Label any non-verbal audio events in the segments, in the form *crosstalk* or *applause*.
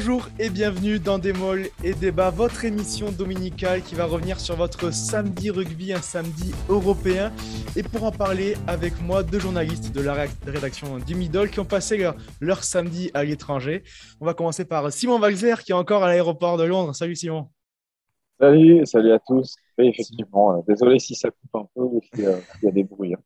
Bonjour et bienvenue dans Des Molles et Débat, votre émission dominicale qui va revenir sur votre samedi rugby, un samedi européen. Et pour en parler avec moi, deux journalistes de la rédaction du Middle qui ont passé leur, samedi à l'étranger. On va commencer par Simon Valzer qui est encore à l'aéroport de Londres. Salut Simon. Salut, salut à tous. effectivement, euh, désolé si ça coupe un peu ou s'il y a des bruits. Hein.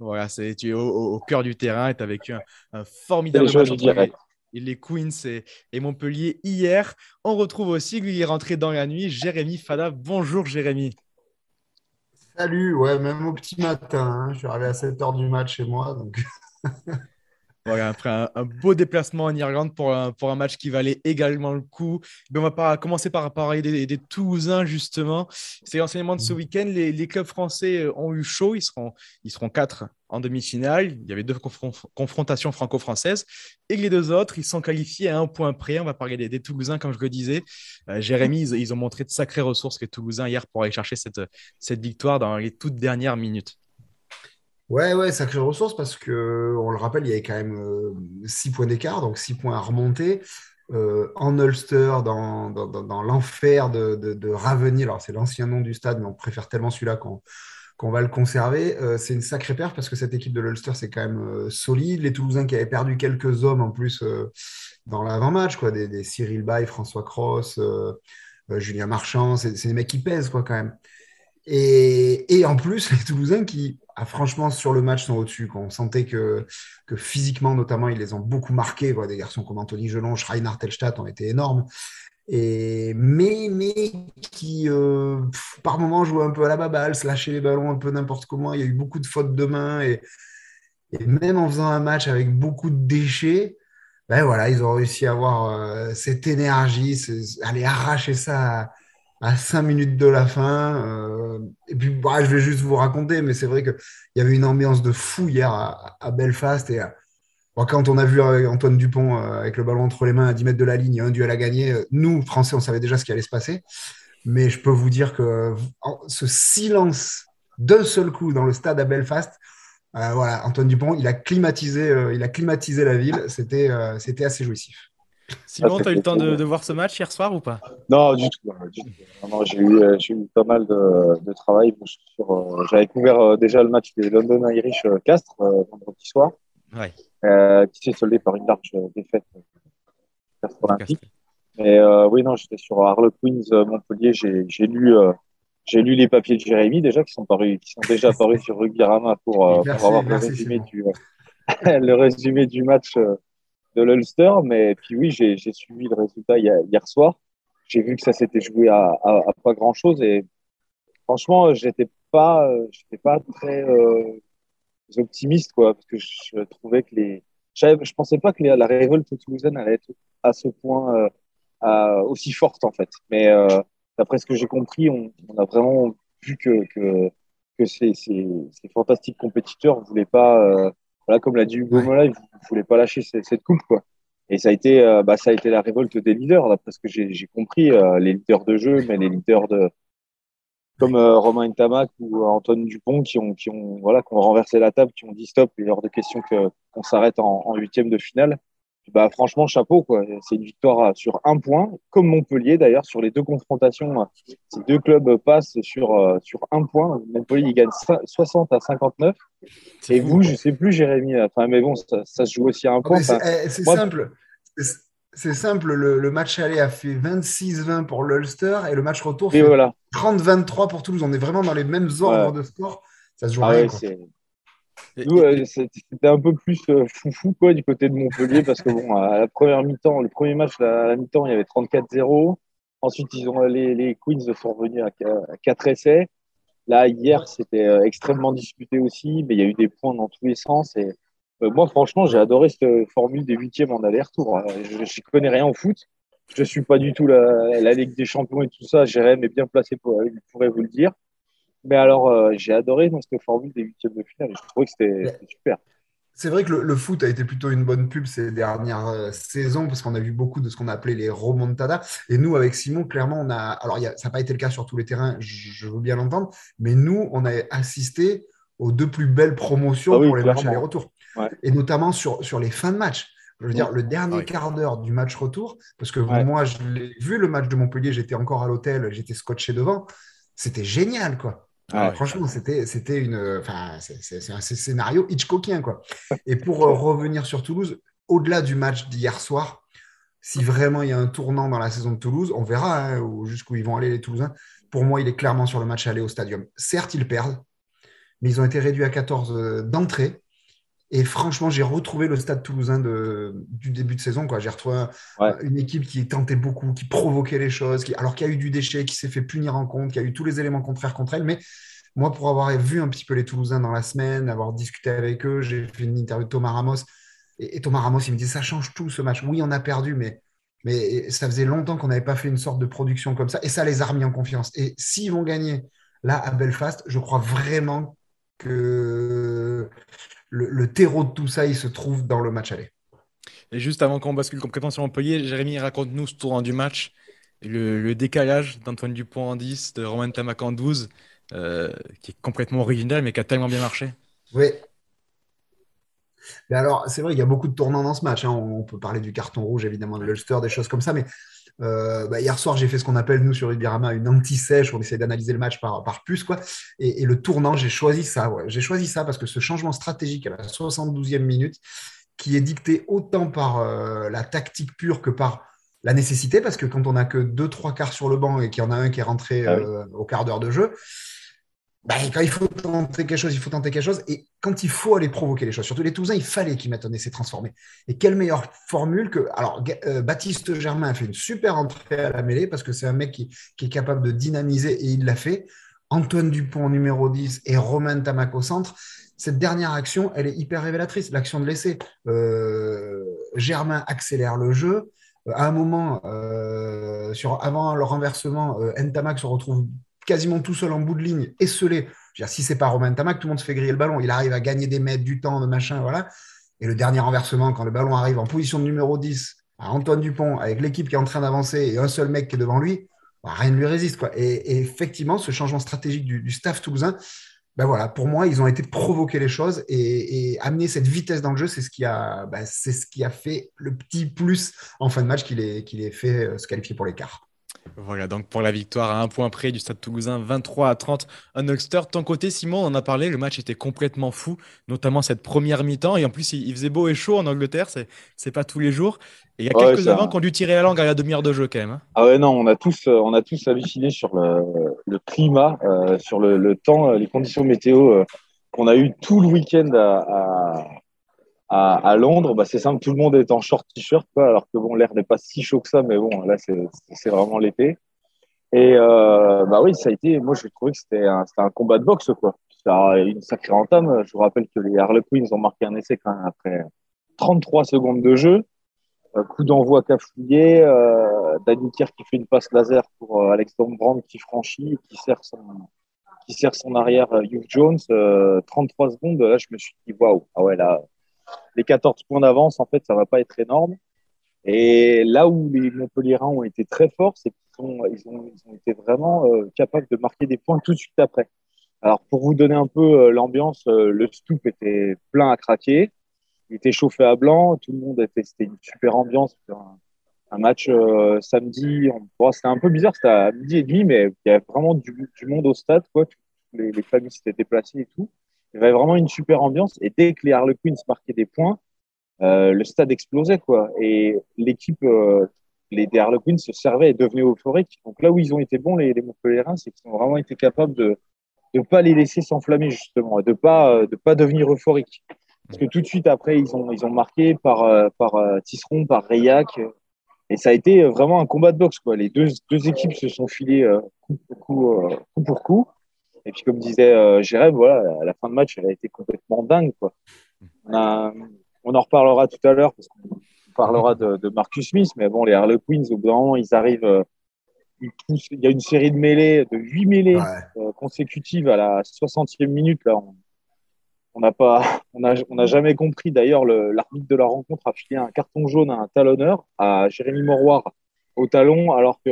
Voilà, tu es au, cœur du terrain et tu as vécu un, formidable match entre les, Queens et, Montpellier hier. On retrouve aussi, lui, est rentré dans la nuit, Jérémy Fada. Bonjour Jérémy. Salut, ouais, même au petit matin. Hein. Je suis arrivé à 7h du match chez moi. *laughs* Voilà, après un, beau déplacement en Irlande pour un, pour un match qui valait également le coup. on va pas commencer par parler des, des Toulousains, justement. C'est l'enseignement de ce mmh. week-end. Les, les, clubs français euh, ont eu chaud. Ils seront, ils seront quatre en demi-finale. Il y avait deux confrontations franco-françaises. Et les deux autres, ils sont qualifiés à un point près. On va parler des, des Toulousains, comme je le disais. Euh, Jérémy, ils, ont montré de sacrées ressources, les Toulousains, hier, pour aller chercher cette, cette victoire dans les toutes dernières minutes. Ouais, ouais, sacrée ressource parce que, on le rappelle, il y avait quand même 6 euh, points d'écart, donc 6 points à remonter. Euh, en Ulster, dans, dans, dans, l'enfer de, de, de, alors c'est l'ancien nom du stade, mais on préfère tellement celui-là qu'on qu'on va le conserver. Euh, c'est une sacrée perte parce que cette équipe de l'Ulster, c'est quand même solide. Les Toulousains qui avaient perdu quelques hommes en plus dans l'avant-match, quoi, des, des, Cyril Bay, François Cross, Julien Marchand, c'est des mecs qui pèsent quoi, quand même. Et, et, en plus, *laughs* les Toulousains qui, ah, franchement, sur le match, sont au-dessus. On sentait que, que, physiquement, notamment, ils les ont beaucoup marqués. Des garçons comme Anthony Gelon, Schreiner, Telstadt ont été énormes. Et, mais, mais qui, euh, par moments, jouaient un peu à la baballe, se lâchaient les ballons un peu n'importe comment. Il y a eu beaucoup de fautes de main. Et, même en faisant un match avec beaucoup de déchets, ben voilà, ils ont réussi à avoir euh, cette énergie, aller arracher ça 5 minutes de la fin. Euh, et puis, bah, je vais juste vous raconter, mais c'est vrai qu'il y avait une ambiance de fou hier à, Belfast. Et quand on a vu euh, Antoine Dupont euh, avec le ballon entre les mains à 10 mètres de la ligne, un duel à gagner, nous, Français, on savait déjà ce qui allait se passer. Mais je peux vous dire que ce silence d'un seul coup dans le stade à Belfast, voilà, Antoine Dupont, il a climatisé, il a climatisé la ville. C'était, c'était assez jouissif. Simon, tu as eu le temps de, voir ce match hier soir ou pas? Non, du tout. Euh, j'ai eu, pas mal de, travail. Euh, j'avais couvert euh, déjà le match des London Irish Castres vendredi soir, qui s'est soldé par une large défaite Castres Olympique. Mais oui, non, j'étais sur Harlequins Montpellier. J'ai lu, j'ai lu les papiers de Jérémy déjà qui sont, parus, qui sont déjà parus sur Rugby-Rama pour, avoir le, résumé du, *laughs* le résumé du match de l'Ulster. Mais puis oui, j'ai suivi le résultat hier, soir. J'ai vu que ça s'était joué à, pas grand chose et franchement, j'étais pas, j'étais pas très euh, optimiste quoi, parce que je trouvais que les, je pensais pas que la révolte toulousaine allait être à ce point euh, aussi forte en fait. Mais euh, d'après ce que j'ai compris, on, a vraiment vu que, que, que ces, ces, ces, fantastiques compétiteurs voulaient pas voilà, comme l'a dit Hugo Mola, il ne voulait pas lâcher cette, coupe. Quoi. Et ça a, été, euh, bah, ça a été la révolte des leaders, d'après ce que j'ai compris, euh, les leaders de jeu, mais les leaders de, comme euh, Romain Ntamak ou Antoine Dupont qui ont, qui, ont, voilà, qui ont renversé la table, qui ont dit stop, il est hors de question qu'on s'arrête en huitième de finale bah, franchement, chapeau. quoi. C'est une victoire sur un point, comme Montpellier d'ailleurs, sur les deux confrontations. Ces deux clubs passent sur, euh, sur un point. Montpellier, il gagne 60 à 59. Et vous, je ne sais plus, Jérémy. Enfin, mais bon, ça, se joue aussi à un point. C'est eh, simple. C'est simple, le, match aller a fait 26-20 pour l'Ulster et le match retour fait voilà. 30-23 pour Toulouse. On est vraiment dans les mêmes ordres de score. Ça se joue ah nous, c'était un peu plus euh, foufou quoi, du côté de Montpellier parce que bon, à la première mi-temps, le premier match, à la mi-temps, il y avait 34-0. Ensuite, ils ont, les, les Queens sont revenus à 4 essais. Là, hier, c'était euh, extrêmement disputé aussi, mais il y a eu des points dans tous les sens. Et euh, moi, franchement, j'ai adoré cette formule des huitièmes en aller-retour. Je ne connais rien au foot. Je ne suis pas du tout la, la, Ligue des Champions et tout ça. Jérémy est bien placé pour, pourrait vous le dire. Mais alors, euh, j'ai adoré dans cette formule des huitièmes de finale. Je trouvais que c'était super. C'est vrai que le, foot a été plutôt une bonne pub ces dernières euh, saisons parce qu'on a vu beaucoup de ce qu'on a appelé les remontadas. Et nous, avec Simon, clairement, on a. Alors, ça n'a pas été le cas sur tous les terrains, je, veux bien l'entendre, mais nous, on a assisté aux deux plus belles promotions ah pour les matchs aller-retour. Et notamment sur, sur les fins de match Je veux dire, le dernier quart d'heure du match retour, parce que moi, je l'ai vu le match de Montpellier, j'étais encore à l'hôtel, j'étais scotché devant. C'était génial, quoi. Franchement, c'était, c'était une, enfin, c'est, un scénario Hitchcockien. Et pour euh, revenir sur Toulouse, au-delà du match d'hier soir, si vraiment il y a un tournant dans la saison de Toulouse, on verra hein, jusqu'où ils vont aller les Toulousains. Pour moi, il est clairement sur le match aller au stadium. Certes, ils perdent, mais ils ont été réduits à 14 euh, d'entrée. Et franchement, j'ai retrouvé le stade toulousain de, du début de saison. J'ai retrouvé une équipe qui tentait beaucoup, qui provoquait les choses, qui, alors qu'il y a eu du déchet, qui s'est fait punir en compte, qui a eu tous les éléments contraires contre elle. Mais moi, pour avoir vu un petit peu les Toulousains dans la semaine, avoir discuté avec eux, j'ai fait une interview de Thomas Ramos. Et, Thomas Ramos, il me dit ça change tout ce match. Oui, on a perdu, mais, mais ça faisait longtemps qu'on n'avait pas fait une sorte de production comme ça. Et ça les a remis en confiance. Et s'ils vont gagner là à Belfast, je crois vraiment que le, terreau de tout ça, il se trouve dans le match aller. Et juste avant qu'on bascule complètement sur Montpellier, Jérémy, raconte-nous ce tournant du match, le, décalage d'Antoine Dupont en 10, de Romain Tamac en 12, euh, qui est complètement original, mais qui a tellement bien marché. Oui. Mais alors, c'est vrai, il y a beaucoup de tournants dans ce match. Hein. On peut parler du carton rouge, évidemment, de l'Ulster, des choses comme ça, mais euh, bah, hier soir, j'ai fait ce qu'on appelle, nous, sur Ibirama, une anti-sèche. On essaie d'analyser le match par, par puce. Quoi. Et, le tournant, j'ai choisi ça. J'ai choisi ça parce que ce changement stratégique à la 72e minute, qui est dicté autant par euh, la tactique pure que par la nécessité, parce que quand on n'a que deux, trois quarts sur le banc et qu'il y en a un qui est rentré ah euh, au quart d'heure de jeu, bah, quand il faut tenter quelque chose, il faut tenter quelque chose. Et quand il faut aller provoquer les choses, surtout les Toulousains, il fallait qu'ils mettent un essai transformé. Et quelle meilleure formule que. Alors, euh, Baptiste Germain a fait une super entrée à la mêlée parce que c'est un mec qui, est capable de dynamiser et il l'a fait. Antoine Dupont, numéro 10, et Romain Tamac au centre. Cette dernière action, elle est hyper révélatrice. L'action de l'essai. Euh, Germain accélère le jeu. Euh, à un moment, sur, avant le renversement, Ntamak se retrouve quasiment tout seul en bout de ligne, esselé. Si c'est pas Romain Tamac, tout le monde se fait griller le ballon. Il arrive à gagner des mètres, du temps, de machin, voilà. Et le dernier renversement, quand le ballon arrive en position de numéro 10 à Antoine Dupont, avec l'équipe qui est en train d'avancer et un seul mec qui est devant lui, bah, rien ne lui résiste. Quoi. Et, effectivement, ce changement stratégique du, staff toulousain, ben voilà, pour moi, ils ont été provoquer les choses et, amener cette vitesse dans le jeu, c'est ce qui a, ben, c'est ce qui a fait le petit plus en fin de match qu'il ait, qu'il ait fait euh, se qualifier pour l'écart. Voilà, donc pour la victoire à un point près du Stade Toulousain, 23 à 30 un Ulster. Ton côté, Simon, on en a parlé, le match était complètement fou, notamment cette première mi-temps. Et en plus, il, faisait beau et chaud en Angleterre, c'est, c'est pas tous les jours. Et il y a quelques avants qui ont dû tirer la langue à la demi-heure de jeu quand même. Hein. Ah ouais, non, on a tous, euh, on a tous halluciné sur le, climat, euh, sur le, temps, euh, les conditions météo qu'on a eu tout le week-end à à, Londres, bah, c'est simple, tout le monde est en short t-shirt, alors que bon, l'air n'est pas si chaud que ça, mais bon, là, c'est vraiment l'été. Et euh, bah oui, ça a été, moi, je trouvais que c'était un, combat de boxe, quoi. Ça une sacrée entame. Je vous rappelle que les Harlequins ont marqué un essai quand même après 33 secondes de jeu. Euh, coup d'envoi cafouillé, euh, Danny Kier qui fait une passe laser pour euh, Alex Dombrand qui franchit, qui sert son, qui sert son arrière euh, Hugh Jones. 33 secondes, là, je me suis dit, waouh, ah ouais, là, les 14 points d'avance, en fait, ça va pas être énorme. Et là où les Montpellierins ont été très forts, c'est qu'ils ont, ils ont, été vraiment euh, capables de marquer des points tout de suite après. Alors, pour vous donner un peu euh, l'ambiance, euh, le stoop était plein à craquer. Il était chauffé à blanc. Tout le monde était, c'était une super ambiance. Un, un match samedi, c'était un peu bizarre, c'était à midi et demi, mais il y avait vraiment du, monde au stade, quoi. Les familles s'étaient déplacées et tout. Il y avait vraiment une super ambiance. Et dès que les Harlequins marquaient des points, euh, le stade explosait, quoi. Et l'équipe, euh, les Harlequins se servaient et devenaient euphoriques. Donc là où ils ont été bons, les, les Montpellierins, c'est qu'ils ont vraiment été capables de ne pas les laisser s'enflammer, justement, de pas, de pas devenir euphoriques. Parce que tout de suite après, ils ont, ils ont marqué par, euh, par euh, Tisseron, par Rayac. Et ça a été vraiment un combat de boxe, quoi. Les deux, deux équipes se sont filées coup, coup, coup pour coup. Et puis, comme disait euh, Jérém, voilà, à la fin de match, elle a été complètement dingue. Quoi. On, en reparlera tout à l'heure, parce qu'on parlera de, Marcus Smith, mais bon, les Harlequins, au bout d'un moment, ils arrivent. Euh, il y a une série de mêlées, de huit mêlées euh, consécutives à la 60e minute. Là, on n'a pas, *laughs* on a, on a jamais compris. D'ailleurs, l'arbitre de la rencontre a filé un carton jaune à un talonneur, à Jérémy Moroir au talon, alors que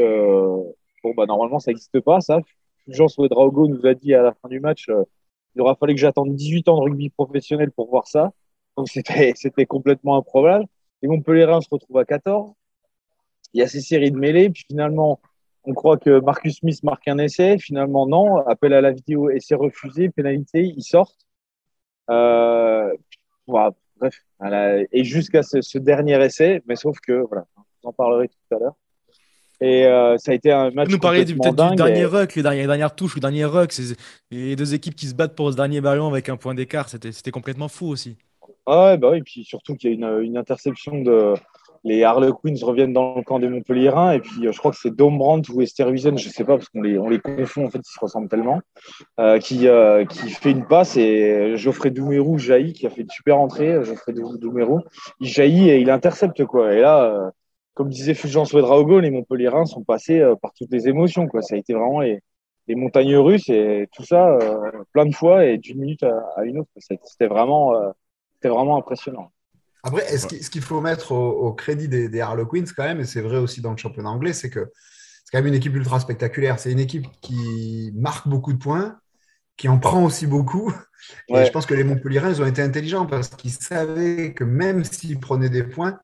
bon, bah, normalement, ça n'existe pas, ça. Jean Drago nous a dit à la fin du match euh, il aura fallu que j'attende 18 ans de rugby professionnel pour voir ça. Donc c'était *laughs* complètement improbable. Les Montpellierins se retrouvent à 14. Il y a ces séries de mêlées, puis finalement, on croit que Marcus Smith marque un essai. Finalement, non. Appel à la vidéo, essai refusé, pénalité, ils sortent. Euh, bref, et jusqu'à ce, dernier essai, mais sauf que, voilà, vous en parlerai tout à l'heure. Et euh, ça a été un match. Nous parlez peut-être du dernier ruck, les dernières, dernières touches, le dernier ruck, les deux équipes qui se battent pour ce dernier ballon avec un point d'écart, c'était complètement fou aussi. ouais, bah oui, et puis surtout qu'il y a une, une interception de, les Harlequins reviennent dans le camp des Montpellierins. Et puis, euh, je crois que c'est Dombrandt ou Esterhuizen, je ne sais pas, parce qu'on les, on les confond, en fait, ils se ressemblent tellement, euh, qui, euh, qui fait une passe. Et Geoffrey Doumerou jaillit, qui a fait une super entrée. Geoffrey Doumerou, il jaillit et il intercepte. Quoi. Et là, comme disait Fulgence Ouedraogo, les Montpellierins sont passés par toutes les émotions. Quoi. Ça a été vraiment les, les montagnes russes et tout ça plein de fois et d'une minute à, une autre. C'était vraiment, c'était vraiment impressionnant. Après, ce qu'il faut mettre au, crédit des, Harlequins, quand même, et c'est vrai aussi dans le championnat anglais, c'est que c'est quand même une équipe ultra spectaculaire. C'est une équipe qui marque beaucoup de points, qui en prend aussi beaucoup. Et je pense que les Montpellierins, ils ont été intelligents parce qu'ils savaient que même s'ils prenaient des points,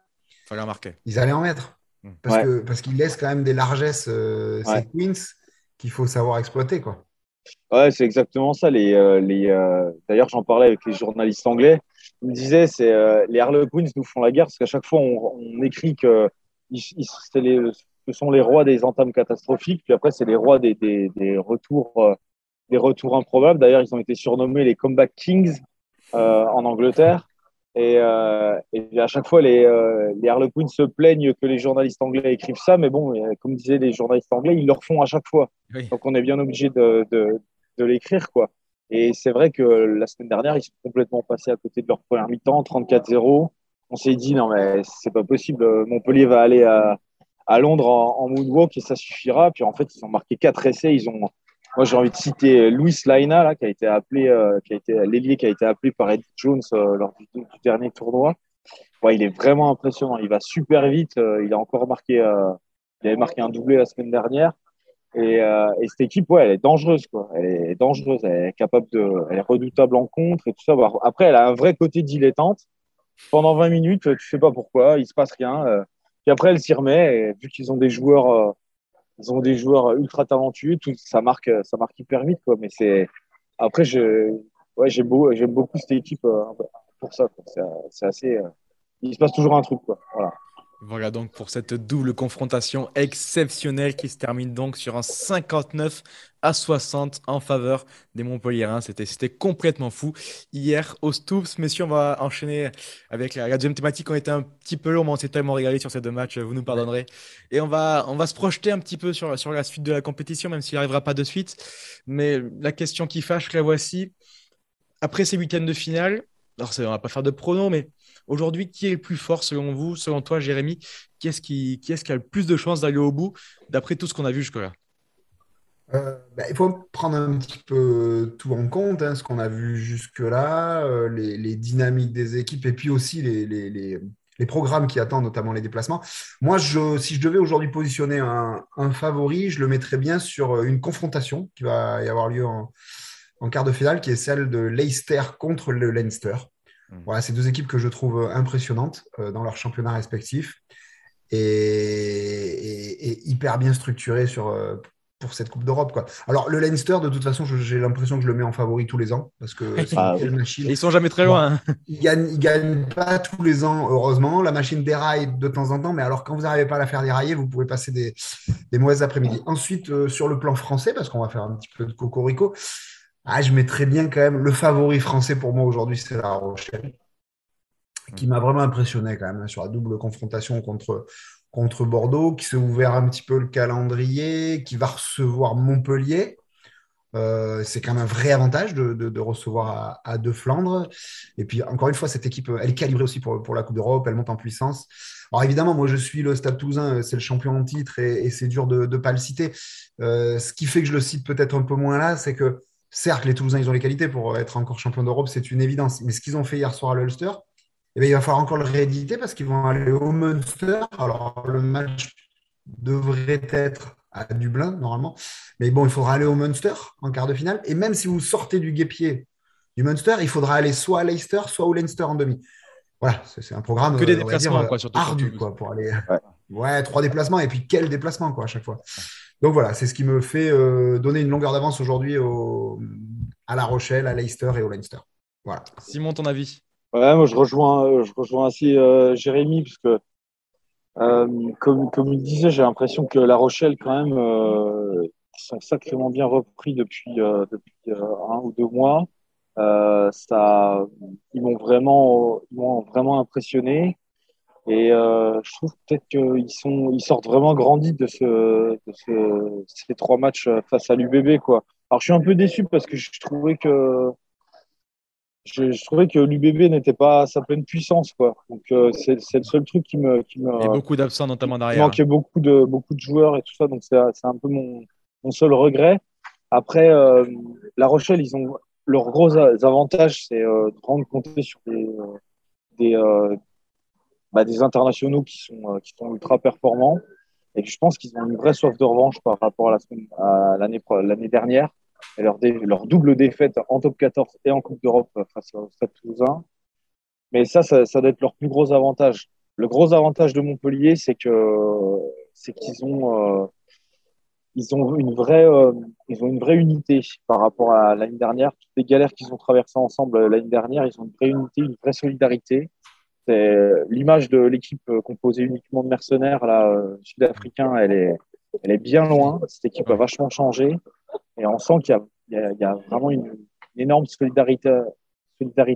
Fallait marquer. ils allaient en mettre. Hmm. Parce qu'ils laissent quand même des largesses, euh, ces Queens, qu'il faut savoir exploiter. Quoi. Ouais, c'est exactement ça. Les, euh, les, euh, D'ailleurs, j'en parlais avec les journalistes anglais. Ils me disaient, c'est euh, les Harlequins nous font la guerre parce qu'à chaque fois, on, on écrit que ils, les, ce sont les rois des entames catastrophiques. Puis après, c'est les rois des, des, des retours, des retours improbables. D'ailleurs, ils ont été surnommés les Comeback Kings en Angleterre. Et, euh, et, à chaque fois, les, euh, les Harlequins se plaignent que les journalistes anglais écrivent ça, mais bon, comme disaient les journalistes anglais, ils le refont à chaque fois. Donc on est bien obligé de, de, de l'écrire, quoi. Et c'est vrai que la semaine dernière, ils sont complètement passés à côté de leur première mi-temps, 34-0. On s'est dit, non, mais c'est pas possible. Montpellier va aller à, à Londres en, en, moonwalk et ça suffira. Puis en fait, ils ont marqué quatre essais. Ils ont, moi, j'ai envie de citer Luis Laina, là, qui a été appelé, euh, qui a été l'ailier qui a été appelé par Ed Jones euh, lors du, dernier tournoi. Ouais, il est vraiment impressionnant. Il va super vite. Euh, il a encore marqué, il avait marqué un doublé la semaine dernière. Et, et, cette équipe, ouais, elle est dangereuse, quoi. Elle est dangereuse. Elle est capable de, elle est redoutable en contre et tout ça. Après, elle a un vrai côté dilettante. Pendant 20 minutes, tu sais pas pourquoi, il se passe rien. Puis après, elle s'y remet. Et vu qu'ils ont des joueurs ils ont des joueurs ultra talentueux, tout, ça marque, ça marque hyper vite, quoi. Mais c'est après, je, ouais, j'aime beaucoup, beaucoup cette équipe euh, pour ça. C'est assez, euh, il se passe toujours un truc, quoi. Voilà. Voilà donc pour cette double confrontation exceptionnelle qui se termine donc sur un 59 à 60 en faveur des Montpellierins. C'était, c'était complètement fou. Hier au Stoops, messieurs, on va enchaîner avec la, deuxième thématique. On était un petit peu long, mais on s'est tellement régalé sur ces deux matchs, vous nous pardonnerez. Et on va, on va se projeter un petit peu sur, sur la suite de la compétition, même s'il n'arrivera pas de suite. Mais la question qui fâche, la voici. Après ces huitièmes de finale, alors on va pas faire de pronos, mais Aujourd'hui, qui est le plus fort selon vous, selon toi, Jérémy? Qui est-ce qui, qui, est qui a le plus de chances d'aller au bout, d'après tout ce qu'on a vu jusque-là? Euh, bah, il faut prendre un petit peu tout en compte, hein, ce qu'on a vu jusque-là, euh, les, dynamiques des équipes et puis aussi les, les, les, programmes qui attendent, notamment les déplacements. Moi, je, si je devais aujourd'hui positionner un, un, favori, je le mettrais bien sur une confrontation qui va y avoir lieu en, en quart de finale, qui est celle de Leicester contre le Leinster. Mm. Voilà, c'est deux équipes que je trouve impressionnantes euh, dans leurs championnats respectifs et, hyper bien structurées sur, euh, pour cette Coupe d'Europe. Quoi. Alors, le Leinster, de toute façon, j'ai l'impression que je le mets en favori tous les ans parce que ah, une machine. ils sont jamais très loin. Hein. Ils ne gagnent, pas tous les ans, heureusement. La machine déraille de temps en temps, mais alors quand vous n'arrivez pas à la faire dérailler, vous pouvez passer des, des mauvaises après-midi. Ensuite, euh, sur le plan français, parce qu'on va faire un petit peu de cocorico, ah, je mettrais bien quand même le favori français pour moi aujourd'hui, c'est La Rochelle, qui m'a vraiment impressionné quand même hein, sur la double confrontation contre, contre Bordeaux, qui s'est ouvert un petit peu le calendrier, qui va recevoir Montpellier. Euh, c'est quand même un vrai avantage de, recevoir à, De Flandre. Et puis, encore une fois, cette équipe, elle est calibrée aussi pour, la Coupe d'Europe, elle monte en puissance. Alors, évidemment, moi, je suis le Stade Toulousain, c'est le champion en titre et, c'est dur de ne pas le citer. Euh, ce qui fait que je le cite peut-être un peu moins là, c'est que certes, les Toulousains, ils ont les qualités pour être encore champion d'Europe, c'est une évidence. Mais ce qu'ils ont fait hier soir à l'Ulster, eh bien, il va falloir encore le rééditer parce qu'ils vont aller au Munster. Alors, le match devrait être à Dublin, normalement. Mais bon, il faudra aller au Munster en quart de finale. Et même si vous sortez du guépier du Munster, il faudra aller soit à Leicester, soit au Leinster en demi. voilà, c'est un programme que des déplacements, quoi, surtout ardu quoi, pour aller. Ouais. trois déplacements et puis quel déplacement quoi à chaque fois. Donc voilà, c'est ce qui me fait donner une longueur d'avance aujourd'hui au... à La Rochelle, à Leicester et au Leinster. Voilà. Simon, ton avis? Ouais, moi je rejoins, je rejoins ainsi Jérémy parce que comme, comme il disait, j'ai l'impression que La Rochelle quand même sont sacrément bien repris depuis, euh, depuis euh, un ou deux mois. Euh, ça, ils m'ont vraiment, ils m'ont vraiment impressionné. Et euh, je trouve peut-être qu'ils sont, ils sortent vraiment grandis de, ce, de ce, ces trois matchs face à l'UBB, quoi. Alors je suis un peu déçu parce que je trouvais que je, je trouvais que l'UBB n'était pas à sa pleine puissance, quoi. Donc c'est, c'est le seul truc qui me, qui me. Et beaucoup d'absents notamment derrière. Il manquait beaucoup de, beaucoup de joueurs et tout ça, donc c'est, c'est un peu mon, mon seul regret. Après, euh, La Rochelle, ils ont leurs gros avantages, c'est euh, de rendre compter sur des, euh, des, bah, des internationaux qui sont, qui sont ultra performants. Et je pense qu'ils ont une vraie soif de revanche par rapport à l'année l'année dernière et leur, double défaite en top 14 et en Coupe d'Europe face au Stade Toulousain. Mais ça, ça, doit être leur plus gros avantage. Le gros avantage de Montpellier, c'est que c'est qu'ils ont ils ont une vraie, euh, ils ont une vraie unité par rapport à l'année dernière. Toutes les galères qu'ils ont traversées ensemble euh, l'année dernière, ils ont une vraie unité, une vraie solidarité. L'image de l'équipe euh, composée uniquement de mercenaires là, sud-africains, elle est, elle est bien loin. Cette équipe a vachement changé et on sent qu'il y, a, vraiment une, énorme solidarité,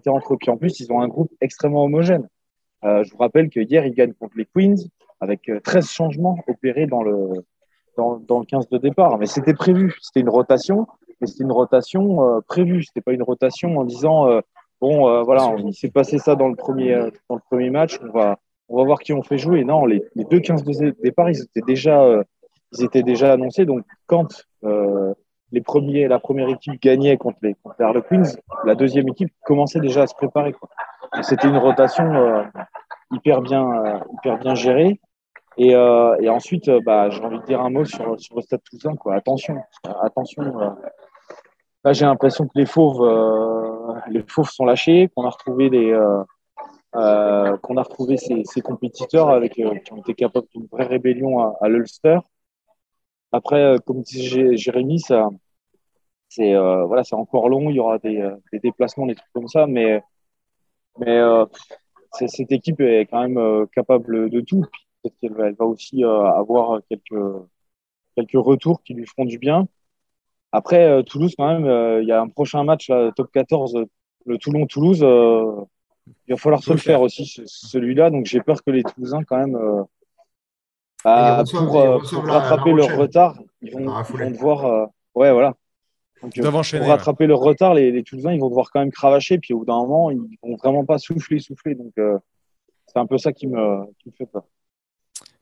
entre eux. Puis en plus, ils ont un groupe extrêmement homogène. Euh, je vous rappelle que hier, ils gagnent contre les Queens avec 13 changements opérés dans le, dans, le 15 de départ. Mais c'était prévu. C'était une rotation, mais c'était une rotation euh, prévue. C'était pas une rotation en disant euh, bon, euh, voilà, il s'est passé ça dans le premier euh, dans le premier match. On va on va voir qui on fait jouer. Non, les, les deux 15 de départ, ils étaient déjà euh, ils étaient déjà annoncés. Donc quand les premiers, la première équipe gagnait contre les contre Harlequins, la deuxième équipe commençait déjà à se préparer. C'était une rotation hyper bien hyper bien gérée. Et, euh, ensuite, euh, bah, j'ai envie de dire un mot sur, sur le Stade Toulousain. Attention, attention. Euh, là, j'ai l'impression que les fauves, euh, les fauves sont lâchés, qu'on a retrouvé des, euh, qu'on a retrouvé ces compétiteurs avec, qui ont été capables d'une vraie rébellion à l'Ulster. Après, comme disait Jérémy, ça, c'est voilà, c'est encore long. Il y aura des, des, déplacements, des trucs comme ça, mais mais cette équipe est quand même capable de tout. Peut-être qu'elle va, elle va aussi euh, avoir quelques, quelques retours qui lui feront du bien. Après, euh, Toulouse, quand même, euh, il y a un prochain match, là, top 14, le Toulon-Toulouse. il va falloir se le faire aussi, celui-là. Donc, j'ai peur que les Toulousains, quand même, bah, pour, rattraper leur retard, ils vont, vont devoir. ouais, voilà. Donc, pour rattraper leur retard, les, les, Toulousains, ils vont devoir quand même cravacher. Puis au bout d'un moment, ils vont vraiment pas souffler, souffler. Donc, c'est un peu ça qui me, qui me fait peur.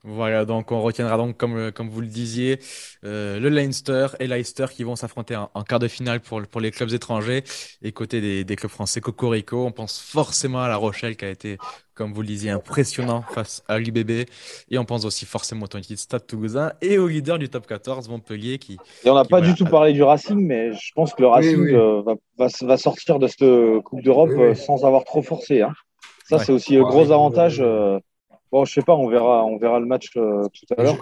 Voilà, donc on retiendra donc, comme, euh, comme vous le disiez, euh, le Leinster et Leicester qui vont s'affronter en, quart de finale pour, pour les clubs étrangers. Et côté des, des clubs français, Cocorico, on pense forcément à La Rochelle qui a été, comme vous le disiez, impressionnant face à l'UBB. Et on pense aussi forcément au de Stade Toulousain et au leader du top 14, Montpellier. Qui, et on n'a pas du tout parlé du Racing, mais je pense que le Racing euh, va, va, va, sortir de cette Coupe d'Europe sans avoir trop forcé. Hein. Ça, c'est aussi un gros avantage. Bon, je sais pas, on verra, on verra le match euh, tout à l'heure.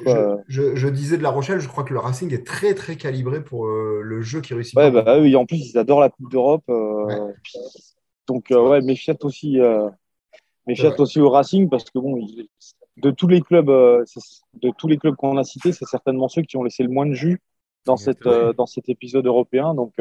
Je, je, disais de La Rochelle, je crois que le Racing est très très calibré pour euh, le jeu qui réussit. Ouais, bah, oui, en plus ils adorent la Coupe d'Europe. Euh, donc ouais, méfiate aussi, méfiate aussi au Racing parce que bon, de tous les clubs, de tous les clubs qu'on a cités, c'est certainement ceux qui ont laissé le moins de jus dans cette dans cet épisode européen. Donc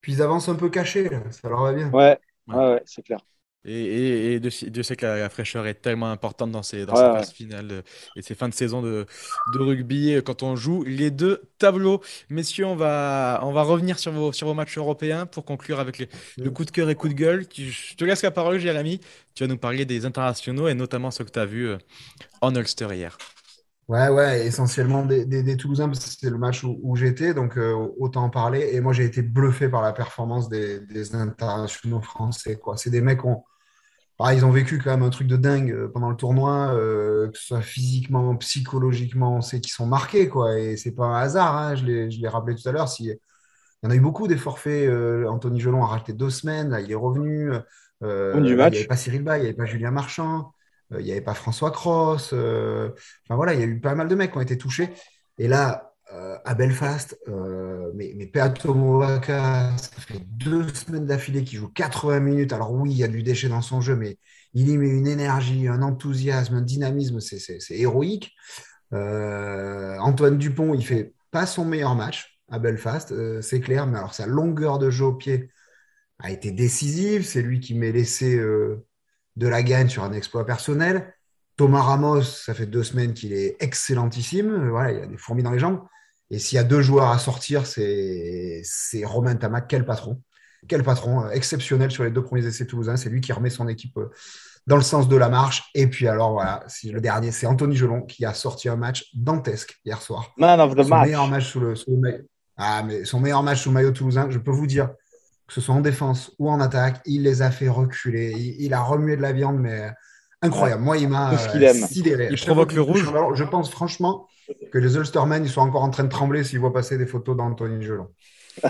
puis ils avancent un peu cachés, ça leur va bien. Ouais, ouais, ouais c'est clair. Et, et, Dieu, sait que la, fraîcheur est tellement importante dans ces, dans ces phases finales euh, et ces fins de saison de, de, rugby euh, quand on joue les deux tableaux. Messieurs, on va, on va revenir sur vos, sur vos matchs européens pour conclure avec les, le coup de cœur et coup de gueule. Je te laisse la parole, Jérémy. Tu vas nous parler des internationaux et notamment ce que tu as vu euh, en Ulster hier. Ouais, ouais, essentiellement des, des, des Toulousains, parce que c'était le match où, où j'étais, donc autant en parler. Et moi, j'ai été bluffé par la performance des, des internationaux français. C'est des mecs qui ah, ils ont vécu quand même un truc de dingue euh, pendant le tournoi, euh, que ce soit physiquement, psychologiquement, on sait qu'ils sont marqués, quoi. Et c'est pas un hasard, hein, je l'ai rappelé tout à l'heure. Si, il y en a eu beaucoup des forfaits. Euh, Anthony Gelon a racheté deux semaines, là, il est revenu. il n'y avait pas Cyril Bay, il n'y avait pas Julien Marchand, il n'y avait pas François Cross. enfin voilà, il y a eu pas mal de mecs qui ont été touchés. Et là, à Belfast, mais, mais Peato ça fait deux semaines d'affilée qu'il joue 80 minutes. Alors oui, il y a du déchet dans son jeu, mais il y met une énergie, un enthousiasme, un dynamisme, c'est héroïque. Antoine Dupont, il fait pas son meilleur match à Belfast, c'est clair, mais alors sa longueur de jeu au pied a été décisive. C'est lui qui m'est laissé de la gagne sur un exploit personnel. Thomas Ramos, ça fait deux semaines qu'il est excellentissime. Voilà, il a des fourmis dans les jambes. Et s'il y a deux joueurs à sortir, c'est Romain Tamac. Quel patron Quel patron exceptionnel sur les deux premiers essais toulousains. C'est lui qui remet son équipe euh, dans le sens de la marche. Et puis alors, voilà, si le dernier, c'est Anthony Gelon qui a sorti un match dantesque hier soir. Man of the son Meilleur match sous le, maillot. Ah, mais son meilleur match sous le maillot toulousain, je peux vous dire, que ce soit en défense ou en attaque, il les a fait reculer. Il, il a remué de la viande, mais incroyable. Moi, il m'a sidéré. Il provoque le rouge. Je pense franchement que les Ulstermen, ils sont encore en train de trembler s'ils voient passer des photos d'Anthony Gelon. *laughs*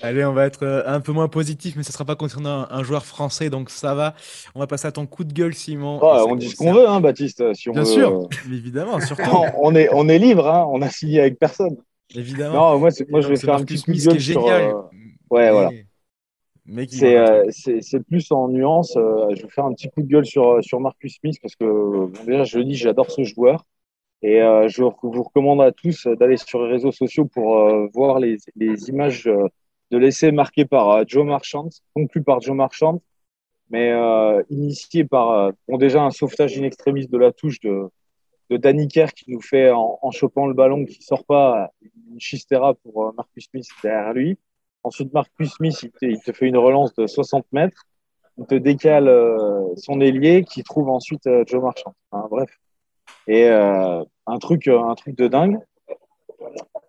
Allez, on va être euh, un peu moins positif, mais ce ne sera pas concernant un, joueur français, donc ça va. On va passer à ton coup de gueule, Simon. on dit ce qu'on veut, hein, Baptiste. Bien sûr, évidemment. *laughs* Surtout. on, est, on est libre, hein, on a signé avec personne. Évidemment. Non, moi, moi je vais faire un petit coup de gueule. Est génial. Euh, ouais, voilà. Euh, c'est plus en nuance. Euh, je vais faire un petit coup de gueule sur, euh, sur Marcus Smith parce que déjà, je le dis, j'adore ce joueur. Et je vous recommande à tous d'aller sur les réseaux sociaux pour voir les, les, images de l'essai marqué par Joe Marchand, conclu par Joe Marchand, mais initié par bon, déjà un sauvetage in extremis de la touche de, de Danny Kerr qui nous fait en, en chopant le ballon qui sort pas une chistera pour Marcus Smith derrière lui. Ensuite, Marcus Smith, il te, fait une relance de 60 mètres. Il te décale euh, son ailier qui trouve ensuite euh, Joe Marchand. bref. Et euh, un, truc, un truc de dingue.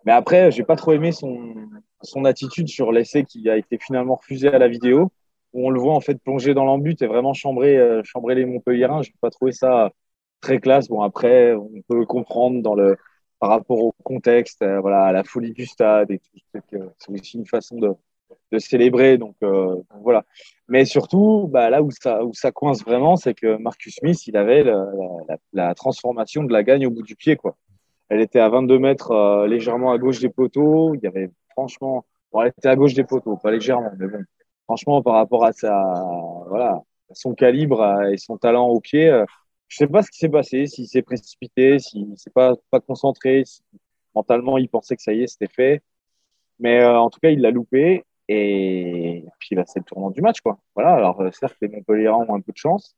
Mais après, j'ai pas trop aimé son, son attitude sur l'essai qui a été finalement refusé à la vidéo, où on le voit en fait plonger dans l'embut et vraiment chambrer, chambrer les Montpellierins. Je n'ai pas trouvé ça très classe. Bon, après, on peut comprendre dans le, par rapport au contexte, euh, voilà, à la folie du stade et tout. C'est aussi une façon de, de célébrer. Donc, euh, voilà. Mais surtout, bah, là où ça, où ça coince vraiment, c'est que Marcus Smith, il avait la, transformation de la gagne au bout du pied. Quoi. Elle était à 22 mètres, euh, légèrement à gauche des poteaux. Il y avait franchement, bon, elle était à gauche des poteaux, pas légèrement, mais bon, franchement, par rapport à sa, voilà, son calibre et son talent au pied, je sais pas ce qui s'est passé, s'il s'est précipité, s'il s'est pas, pas concentré, mentalement il pensait que ça y est, c'était fait. Mais euh, en tout cas, il l'a loupé. Et puis là, c'est le tournant du match. Quoi. Voilà, alors euh, certes, les Montpellierans ont un peu de chance.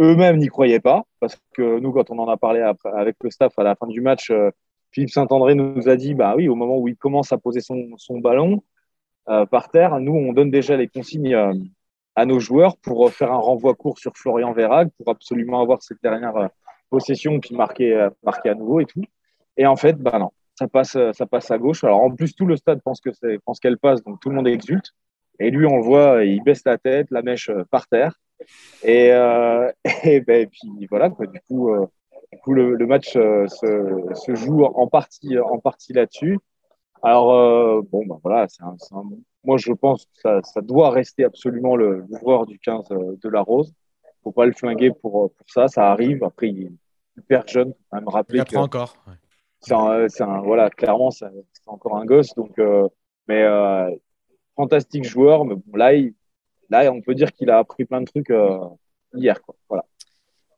Eux-mêmes n'y croyaient pas, parce que nous, quand on en a parlé avec le staff à la fin du match, euh, Philippe Saint-André nous a dit bah oui, au moment où il commence à poser son, ballon par terre, nous, on donne déjà les consignes à nos joueurs pour euh, faire un renvoi court sur Florian Verrag pour absolument avoir cette dernière euh, possession puis marquer, euh, marquer à nouveau et tout. Et en fait, bah non, ça passe, ça passe à gauche. Alors en plus, tout le stade pense que qu'elle passe, donc tout le monde exulte. Et lui, on le voit, il baisse la tête, la mèche par terre. Et, *laughs* et, ben, puis voilà, quoi. Du coup, du coup le, le match se, se, joue en partie, en partie là-dessus. Alors, bon, ben voilà, c'est un, un, moi, je pense que ça, ça doit rester absolument le joueur du 15 euh, de la Rose. faut pas le flinguer pour, euh, pour ça. Ça arrive. Après, il est super jeune. Faut me rappeler. Il apprend encore. C'est un, un, voilà, clairement, c'est encore un gosse. Donc, euh, mais euh, fantastique joueur. Mais bon, là, il, là, on peut dire qu'il a appris plein de trucs euh, hier. Quoi. Voilà.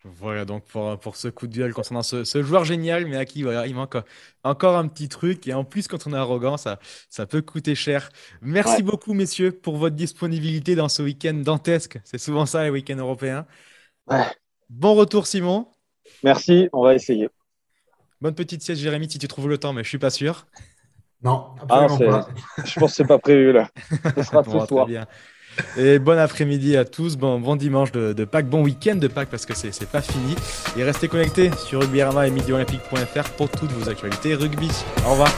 Voilà donc pour, pour ce coup de gueule concernant ce, ce joueur génial, mais à qui voilà, il manque encore un petit truc. Et en plus, quand on est arrogant, ça, ça peut coûter cher. Merci beaucoup, messieurs, pour votre disponibilité dans ce week-end dantesque. C'est souvent ça, les week-ends européens. Bon retour, Simon. Merci, on va essayer. Bonne petite sieste, Jérémy, si tu trouves le temps, mais je suis pas sûr. Non, ah, pas. *laughs* Je pense que c'est pas prévu là. Ce sera ce *laughs* soir. Bien. Et bon après-midi à tous, bon, bon dimanche de, Pâques, bon week-end de Pâques parce que c'est pas fini. Et restez connectés sur rugbyrama et pour toutes vos actualités rugby. Au revoir.